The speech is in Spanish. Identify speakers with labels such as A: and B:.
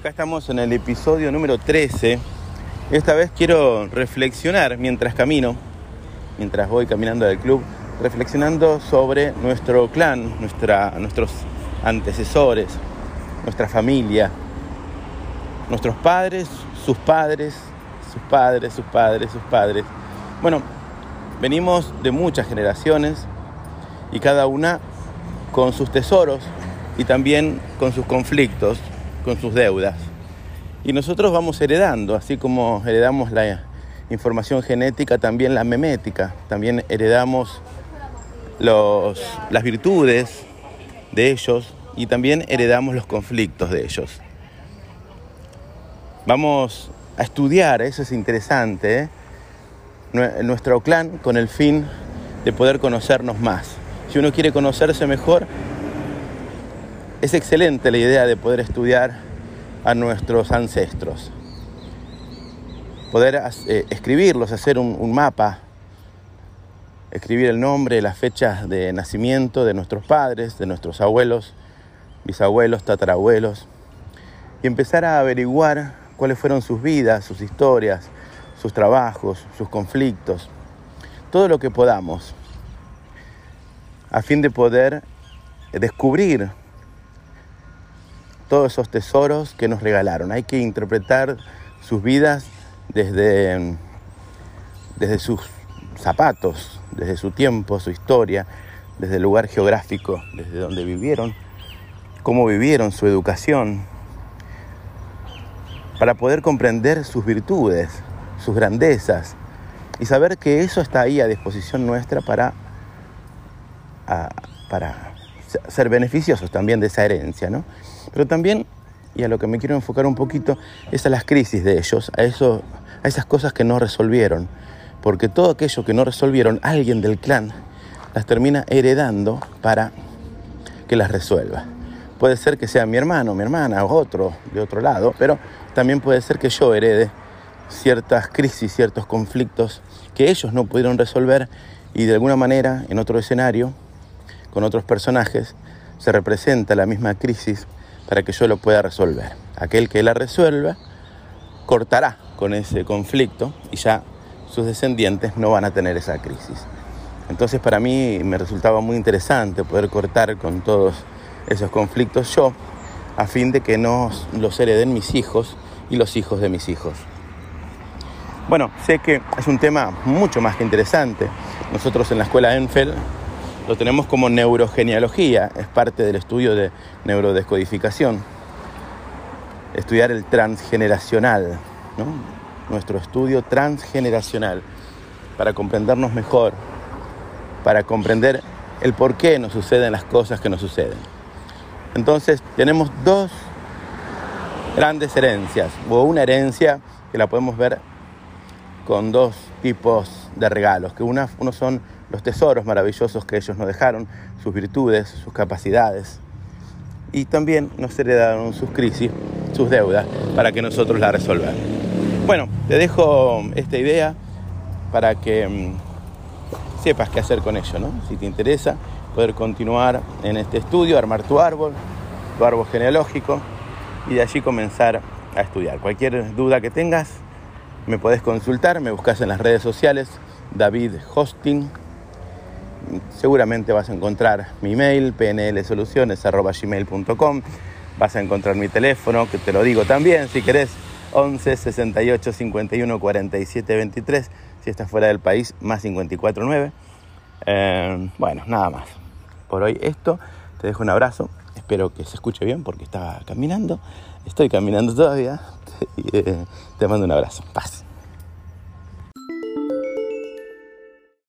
A: Acá estamos en el episodio número 13. Esta vez quiero reflexionar mientras camino, mientras voy caminando del club, reflexionando sobre nuestro clan, nuestra, nuestros antecesores, nuestra familia, nuestros padres, sus padres, sus padres, sus padres, sus padres. Bueno, venimos de muchas generaciones y cada una con sus tesoros y también con sus conflictos, con sus deudas. Y nosotros vamos heredando, así como heredamos la información genética, también la memética, también heredamos los, las virtudes de ellos y también heredamos los conflictos de ellos. Vamos a estudiar, eso es interesante, ¿eh? nuestro clan con el fin de poder conocernos más. Si uno quiere conocerse mejor, es excelente la idea de poder estudiar a nuestros ancestros, poder eh, escribirlos, hacer un, mapa, escribir el nombre, las fechas de nacimiento de nuestros padres, de nuestros abuelos, bisabuelos, tatarabuelos, y empezar a averiguar cuáles fueron sus vidas, sus historias, sus trabajos, sus conflictos, todo lo que podamos, a fin de poder descubrir todos esos tesoros que nos regalaron. Hay que interpretar sus vidas desde, desde sus zapatos, desde su tiempo, su historia, desde el lugar geográfico, desde donde vivieron, cómo vivieron su educación, para poder comprender sus virtudes, sus grandezas y saber que eso está ahí a disposición nuestra para, para ser beneficiosos también de esa herencia, ¿no? Pero también, y a lo que me quiero enfocar un poquito, es a las crisis de ellos, a, eso, a esas cosas que no resolvieron, porque todo aquello que no resolvieron, alguien del clan las termina heredando para que las resuelva. Puede ser que sea mi hermano, mi hermana o otro de otro lado, pero también puede ser que yo herede ciertas crisis, ciertos conflictos que ellos no pudieron resolver y de alguna manera en otro escenario con otros personajes, se representa la misma crisis para que yo lo pueda resolver. Aquel que la resuelva cortará con ese conflicto y ya sus descendientes no van a tener esa crisis. Entonces para mí me resultaba muy interesante poder cortar con todos esos conflictos yo, a fin de que no los hereden mis hijos y los hijos de mis hijos. Bueno, sé que es un tema mucho más que interesante. Nosotros en la escuela Enfield lo tenemos como neurogenealogía, es parte del estudio de neurodescodificación. Estudiar el transgeneracional, nuestro estudio transgeneracional, para comprendernos mejor, para comprender el por qué nos suceden las cosas que nos suceden. Entonces tenemos dos grandes herencias, o una herencia que la podemos ver con dos tipos de regalos, que una, uno son los tesoros maravillosos que ellos nos dejaron, sus virtudes, sus capacidades. Y también nos heredaron sus crisis, sus deudas, para que nosotros la resolvamos. Bueno, te dejo esta idea para que mm, sepas qué hacer con ello. Si te interesa poder continuar en este estudio, armar tu árbol, tu árbol genealógico y de allí comenzar a estudiar. Cualquier duda que tengas, me puedes consultar, me buscas en las redes sociales, David Hosting seguramente vas a encontrar mi mail, pnlsoluciones.gmail.com. Vas a encontrar mi teléfono, que te lo digo también, si querés, 11 68 51 47 23. Si estás fuera del país, más 54 9. Eh, bueno, nada más. Por hoy esto, te dejo un abrazo. Espero que se escuche bien porque estaba caminando. Estoy caminando todavía. Eh, te mando un abrazo. Paz.